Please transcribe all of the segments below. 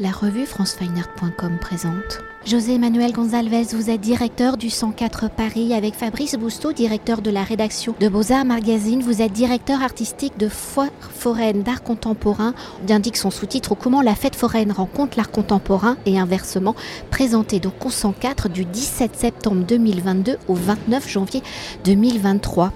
La revue francefineart.com présente. José Manuel Gonzalez, vous êtes directeur du 104 Paris avec Fabrice Bousteau, directeur de la rédaction de Beaux-Arts Magazine. Vous êtes directeur artistique de Foire foraine d'art contemporain. On indique son sous-titre Comment la fête foraine rencontre l'art contemporain et inversement, présenté donc au 104 du 17 septembre 2022 au 29 janvier 2023.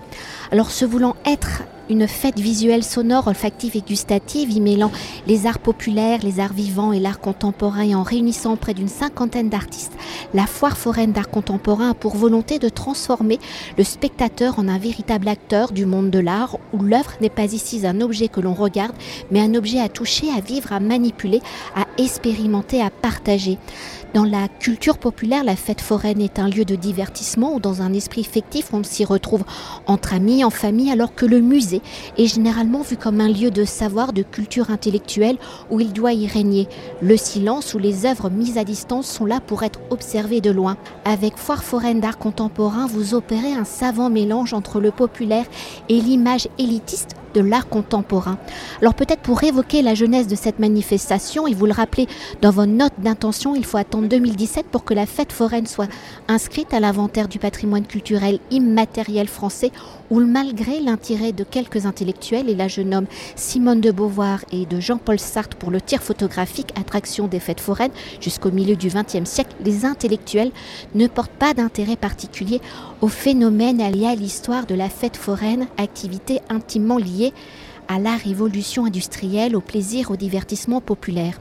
Alors, se voulant être une fête visuelle, sonore, olfactive et gustative, y mêlant les arts populaires, les arts vivants et l'art contemporain et en réunissant près d'une cinquantaine d'artistes. La foire foraine d'art contemporain a pour volonté de transformer le spectateur en un véritable acteur du monde de l'art où l'œuvre n'est pas ici un objet que l'on regarde, mais un objet à toucher, à vivre, à manipuler, à expérimenter, à partager. Dans la culture populaire, la fête foraine est un lieu de divertissement où dans un esprit fictif on s'y retrouve entre amis, en famille, alors que le musée est généralement vu comme un lieu de savoir, de culture intellectuelle où il doit y régner le silence, où les œuvres mises à distance sont là pour être observées de loin. Avec Foire foraine d'art contemporain, vous opérez un savant mélange entre le populaire et l'image élitiste de l'art contemporain. Alors peut-être pour évoquer la jeunesse de cette manifestation, et vous le rappelez dans vos notes d'intention, il faut attendre 2017 pour que la fête foraine soit inscrite à l'inventaire du patrimoine culturel immatériel français, où malgré l'intérêt de quelques intellectuels, et là je nomme Simone de Beauvoir et de Jean-Paul Sartre pour le tir photographique attraction des fêtes foraines jusqu'au milieu du XXe siècle, les intellectuels ne portent pas d'intérêt particulier au phénomène allié à l'histoire de la fête foraine, activité intimement liée à la révolution industrielle, au plaisir, au divertissement populaire.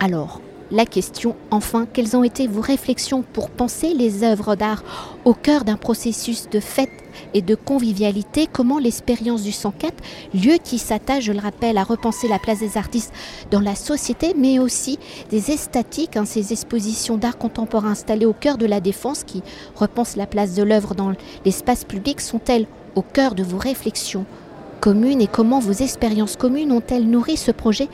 Alors, la question, enfin, quelles ont été vos réflexions pour penser les œuvres d'art au cœur d'un processus de fête et de convivialité? Comment l'expérience du 104, lieu qui s'attache, je le rappelle, à repenser la place des artistes dans la société, mais aussi des esthétiques, hein, ces expositions d'art contemporain installées au cœur de la défense qui repensent la place de l'œuvre dans l'espace public, sont-elles au cœur de vos réflexions? Communes et comment vos expériences communes ont-elles nourri ce projet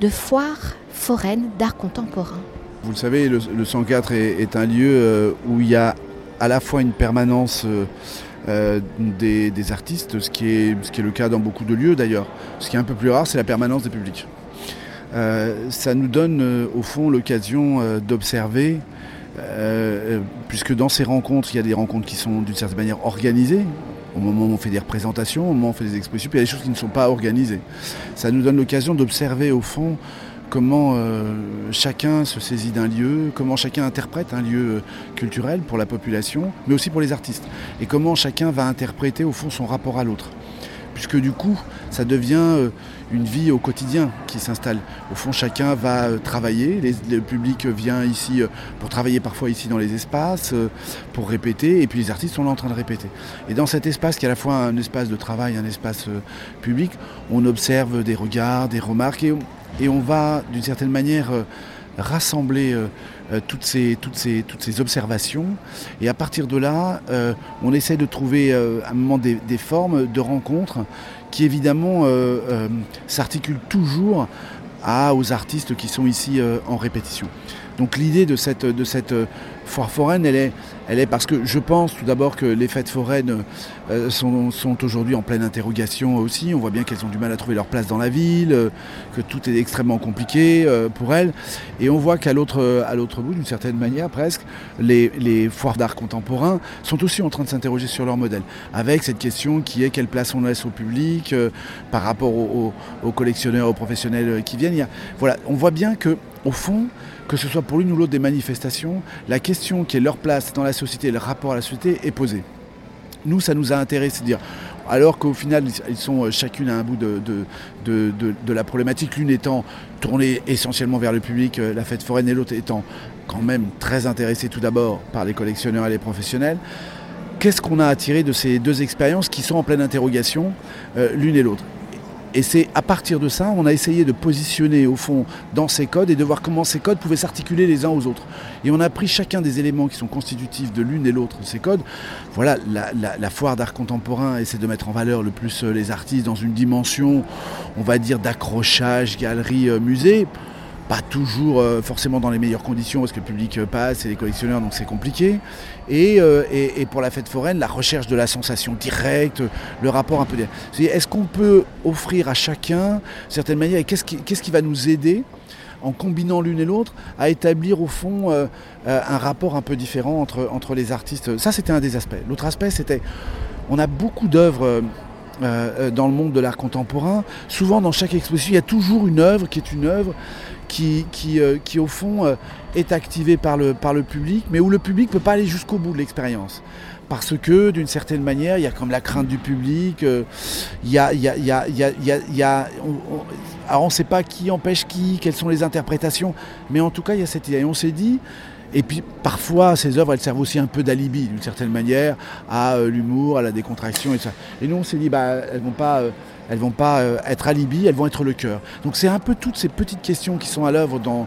de foire foraine d'art contemporain Vous le savez, le, 104 est, un lieu euh, où il y a à la fois une permanence euh, euh, des, artistes, ce qui, est, ce qui est le cas dans beaucoup de lieux d'ailleurs. Ce qui est un peu plus rare, c'est la permanence des publics. ça nous donne au fond l'occasion d'observer puisque dans ces rencontres, il y a des rencontres qui sont d'une certaine manière organisées, au moment où on fait des représentations, au moment où on fait des expositions, puis il y a des choses qui ne sont pas organisées. Ça nous donne l'occasion d'observer au fond comment euh, chacun se saisit d'un lieu, comment chacun interprète un lieu euh, culturel pour la population, mais aussi pour les artistes, et comment chacun va interpréter au fond son rapport à l'autre puisque du coup, ça devient euh, une vie au quotidien qui s'installe. Au fond, chacun va euh, travailler, le public vient ici euh, pour travailler parfois ici dans les espaces, pour répéter, et puis les artistes sont là en train de répéter. Et dans cet espace qui est à la fois un espace de travail, un espace public, on observe des regards, des remarques, et on va d'une certaine manière rassembler euh, euh, toutes, ces, observations. Et à partir de là, euh, on essaie de trouver à un moment des, formes de rencontres qui évidemment s'articulent toujours aux artistes qui sont ici en répétition. Donc l'idée de cette, de cette foire foraine, elle est, elle est parce que je pense tout d'abord que les fêtes foraines euh, sont, aujourd'hui en pleine interrogation aussi. On voit bien qu'elles ont du mal à trouver leur place dans la ville, euh, que tout est extrêmement compliqué euh, pour elles. Et on voit qu'à l'autre, à l'autre bout, d'une certaine manière presque, les, foires d'art contemporain sont aussi en train de s'interroger sur leur modèle, avec cette question qui est quelle place on laisse au public par rapport aux, collectionneurs, aux professionnels qui viennent. voilà, on voit bien que au fond, que ce soit pour l'une ou l'autre des manifestations, la question qui est leur place dans la société, le rapport à la société est posée. Nous, ça nous a intéressé de dire, alors qu'au final, ils sont euh, chacune à un bout de, de, la problématique, l'une étant tournée essentiellement vers le public, euh, la fête foraine, et l'autre étant quand même très intéressée tout d'abord par les collectionneurs et les professionnels. Qu'est-ce qu'on a attiré de ces deux expériences qui sont en pleine interrogation, euh, l'une et l'autre? Et c'est à partir de ça, on a essayé de positionner au fond dans ces codes et de voir comment ces codes pouvaient s'articuler les uns aux autres. Et on a pris chacun des éléments qui sont constitutifs de l'une et l'autre de ces codes. Voilà, la, foire d'art contemporain essaie de mettre en valeur le plus euh, les artistes dans une dimension, on va dire, d'accrochage, galerie, euh, musée pas toujours euh, forcément dans les meilleures conditions parce que le public euh, passe et les collectionneurs donc c'est compliqué. Euh, et, pour la fête foraine, la recherche de la sensation directe, le rapport un peu. Est-ce qu'on peut offrir à chacun certaines manières et qu'est-ce qui, qui va nous aider en combinant l'une et l'autre, à établir au fond un rapport un peu différent entre, entre les artistes? Ça, c'était un des aspects. L'autre aspect, c'était, on a beaucoup d'œuvres dans le monde de l'art contemporain. Souvent, dans chaque exposition, il y a toujours une œuvre qui est une œuvre qui, qui, qui au fond, est activée par le, par le public, mais où le public ne peut pas aller jusqu'au bout de l'expérience parce que d'une certaine manière, il y a comme la crainte du public, il y a, il y a, alors on ne sait pas qui empêche qui, quelles sont les interprétations, mais en tout cas il y a cette idée. Et on s'est dit, et puis parfois ces œuvres elles servent aussi un peu d'alibi d'une certaine manière à euh, l'humour, à la décontraction et ça. Et nous on s'est dit bah elles vont pas euh, elles vont pas euh, être alibi, elles vont être le cœur. Donc c'est un peu toutes ces petites questions qui sont à l'œuvre dans,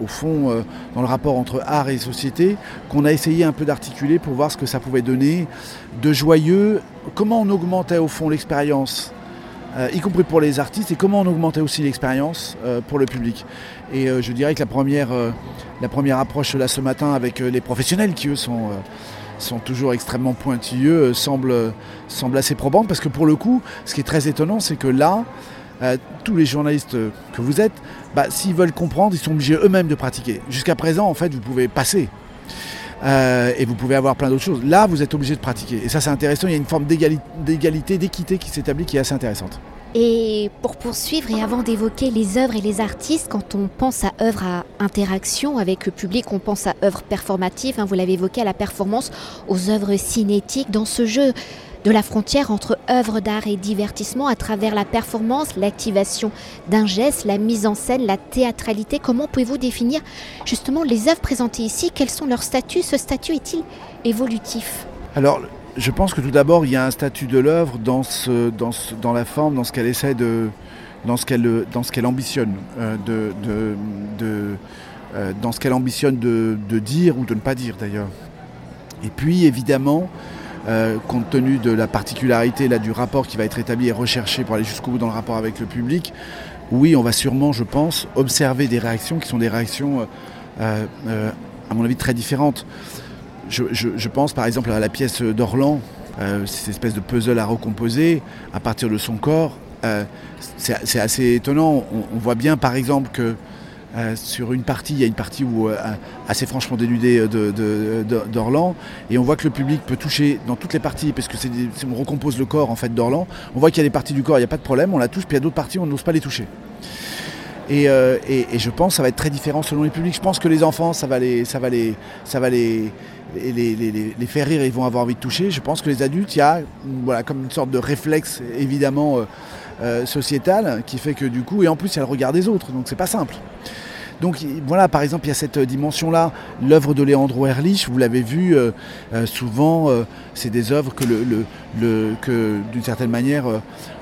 au fond, dans le rapport entre art et société, qu'on a essayé un peu d'articuler pour voir ce que ça pouvait donner de joyeux, comment on augmentait au fond l'expérience euh, y compris pour les artistes, et comment on augmentait aussi l'expérience euh, pour le public. Et euh, je dirais que la première, la première approche là ce matin avec les professionnels qui eux sont, sont toujours extrêmement pointilleux semble, semble assez probante parce que pour le coup, ce qui est très étonnant, c'est que là, tous les journalistes que vous êtes, bah, s'ils veulent comprendre, ils sont obligés eux-mêmes de pratiquer. Jusqu'à présent, en fait, vous pouvez passer. Et vous pouvez avoir plein d'autres choses. Là, vous êtes obligé de pratiquer. Et ça, c'est intéressant. Il y a une forme d'égalité, d'équité qui s'établit qui est assez intéressante. Et pour poursuivre et avant d'évoquer les œuvres et les artistes, quand on pense à œuvres à interaction avec le public, on pense à œuvres performatives, hein, vous l'avez évoqué, à la performance, aux œuvres cinétiques, dans ce jeu de la frontière entre œuvres d'art et divertissement à travers la performance, l'activation d'un geste, la mise en scène, la théâtralité. Comment pouvez-vous définir justement les œuvres présentées ici? Quels sont leurs statuts? Ce statut est-il évolutif? Alors, je pense que tout d'abord, il y a un statut de l'œuvre dans, la forme, dans ce qu'elle essaie de. dans ce qu'elle, ambitionne dans ce qu'elle ambitionne de, dire ou de ne pas dire d'ailleurs. Et puis évidemment, euh, compte tenu de la particularité là, du rapport qui va être établi et recherché pour aller jusqu'au bout dans le rapport avec le public, oui, on va sûrement, je pense, observer des réactions qui sont des réactions, à mon avis, très différentes. Je, pense par exemple à la pièce d'Orlan, euh, cette espèce de puzzle à recomposer à partir de son corps. Euh, c'est assez étonnant. On, voit bien par exemple que euh, sur une partie, il y a une partie où, assez franchement dénudée d'Orlan, et on voit que le public peut toucher dans toutes les parties, parce que on recompose le corps en fait d'Orlan, on voit qu'il y a des parties du corps, il n'y a pas de problème, on la touche, puis il y a d'autres parties, on n'ose pas les toucher. Et, je pense que ça va être très différent selon les publics. Je pense que les enfants, ça va les, ça va les, ça va les, les, les, faire rire ils vont avoir envie de toucher. Je pense que les adultes, il y a voilà, comme une sorte de réflexe évidemment euh, euh, sociétal qui fait que du coup, et en plus il y a le regard des autres, donc c'est pas simple. Donc voilà, par exemple, il y a cette dimension-là. L'œuvre de Leandro Erlich, vous l'avez vu, euh, souvent, c'est des œuvres que, le, que d'une certaine manière,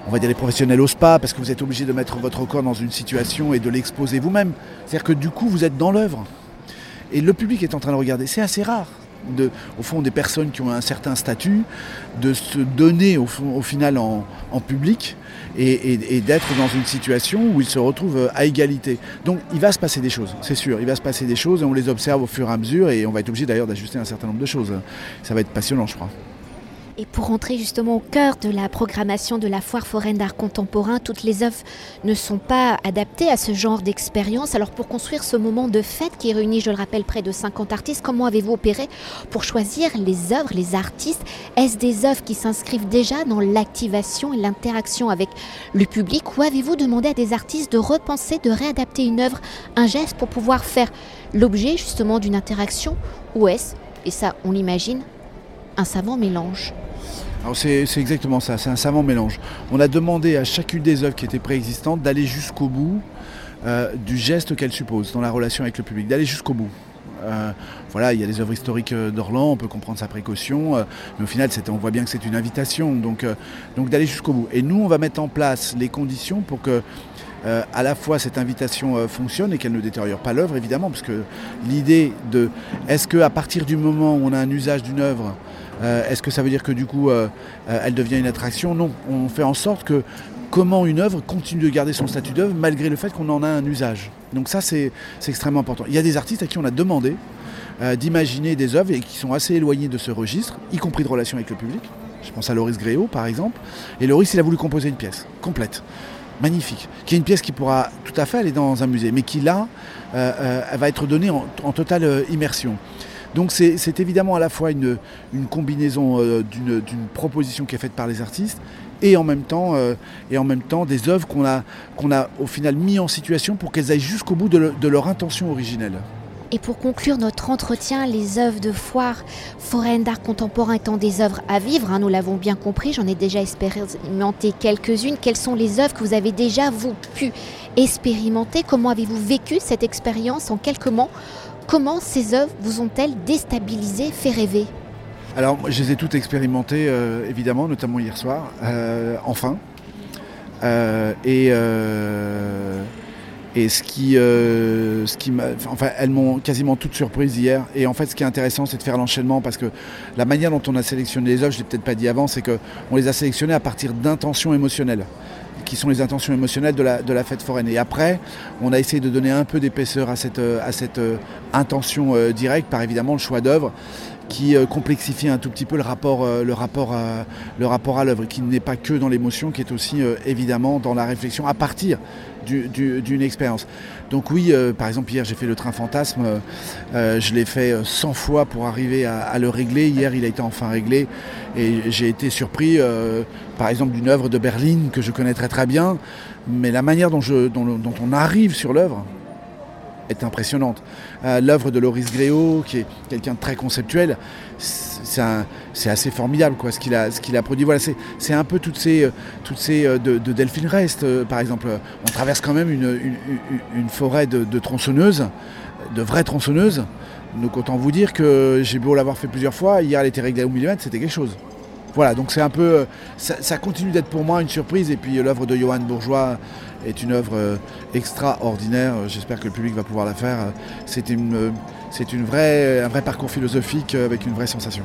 on va dire les professionnels n'osent pas, parce que vous êtes obligé de mettre votre corps dans une situation et de l'exposer vous-même. C'est-à-dire que du coup, vous êtes dans l'œuvre. Et le public est en train de regarder. C'est assez rare au fond des personnes qui ont un certain statut, de se donner au, final en, public et, d'être dans une situation où ils se retrouvent à égalité. Donc il va se passer des choses, c'est sûr, il va se passer des choses et on les observe au fur et à mesure et on va être obligé d'ailleurs d'ajuster un certain nombre de choses. Ça va être passionnant je crois. Et pour entrer justement au cœur de la programmation de la foire foraine d'art contemporain, toutes les œuvres ne sont pas adaptées à ce genre d'expérience. Alors pour construire ce moment de fête qui réunit, je le rappelle, près de 50 artistes, comment avez-vous opéré pour choisir les œuvres, les artistes? Est-ce des œuvres qui s'inscrivent déjà dans l'activation et l'interaction avec le public? Ou avez-vous demandé à des artistes de repenser, de réadapter une œuvre, un geste pour pouvoir faire l'objet justement d'une interaction? Ou est-ce, et ça on l'imagine, un savant mélange? C'est exactement ça, c'est un savant mélange. On a demandé à chacune des œuvres qui étaient préexistantes d'aller jusqu'au bout euh, du geste qu'elle suppose dans la relation avec le public, d'aller jusqu'au bout. Euh, voilà, il y a des œuvres historiques euh, d'Orlan, on peut comprendre sa précaution, mais au final, on voit bien que c'est une invitation, donc, donc d'aller jusqu'au bout. Et nous, on va mettre en place les conditions pour que à la fois cette invitation fonctionne et qu'elle ne détériore pas l'œuvre, évidemment, parce que l'idée de est-ce qu'à partir du moment où on a un usage d'une œuvre, euh, est-ce que ça veut dire que du coup euh, euh, elle devient une attraction? Non, on fait en sorte que comment une œuvre continue de garder son statut d'œuvre malgré le fait qu'on en a un usage. Donc ça c'est extrêmement important. Il y a des artistes à qui on a demandé d'imaginer des œuvres et qui sont assez éloignés de ce registre, y compris de relations avec le public. Je pense à Loris Gréau par exemple. Et Loris il a voulu composer une pièce complète. magnifique, qui est une pièce qui pourra tout à fait aller dans un musée, mais qui là, elle va être donnée en, totale immersion. Donc c'est évidemment à la fois une, combinaison d'une proposition qui est faite par les artistes et en même temps, temps des œuvres qu'on a, qu'on a au final mis en situation pour qu'elles aillent jusqu'au bout de leur intention originelle. Et pour conclure notre entretien, les œuvres de foire foraine d'art contemporain étant des œuvres à vivre, hein, nous l'avons bien compris, j'en ai déjà expérimenté quelques-unes. Quelles sont les œuvres que vous avez déjà, vous, pu expérimenter? Comment avez-vous vécu cette expérience? En quelques mots Comment ces œuvres vous ont-elles déstabilisé, fait rêver? Alors, je les ai toutes expérimentées, euh, évidemment, notamment hier soir, euh, enfin. Euh, et et ce qui, ce qui m'a, enfin, elles m'ont quasiment toutes surprise hier. Et en fait, ce qui est intéressant, c'est de faire l'enchaînement parce que la manière dont on a sélectionné les œuvres, je l'ai peut-être pas dit avant, c'est qu'on les a sélectionnées à partir d'intentions émotionnelles qui sont les intentions émotionnelles de la, de la fête foraine. Et après, on a essayé de donner un peu d'épaisseur à cette, à cette euh, intention euh, directe par évidemment le choix d'œuvre qui complexifie un tout petit peu le rapport, le rapport le rapport à l'œuvre, qui n'est pas que dans l'émotion, qui est aussi évidemment dans la réflexion à partir d'une expérience. Donc oui, euh, par exemple hier j'ai fait le train fantasme, euh, euh, je l'ai fait 100 fois pour arriver à, le régler. Hier il a été enfin réglé et j'ai été surpris par exemple d'une œuvre de Berlin que je connais très très bien, mais la manière dont, on arrive sur l'œuvre, est impressionnante. L'œuvre de Loris Gréau, qui est quelqu'un de très conceptuel, c'est assez formidable quoi, ce qu'il a, a, produit. Voilà, c'est un peu toutes ces, euh, toutes ces euh, de, Delphine Rest, par exemple. On traverse quand même une, forêt de, tronçonneuses, de vraies tronçonneuses. Donc autant vous dire que j'ai beau l'avoir fait plusieurs fois, hier elle était réglée au millimètre, c'était quelque chose. Voilà, donc c'est un peu. Ça, continue d'être pour moi une surprise. Et puis l'œuvre de Johan Bourgeois est une œuvre euh, extraordinaire. J'espère que le public va pouvoir la faire. C'est une, c'est une un vrai parcours philosophique avec une vraie sensation.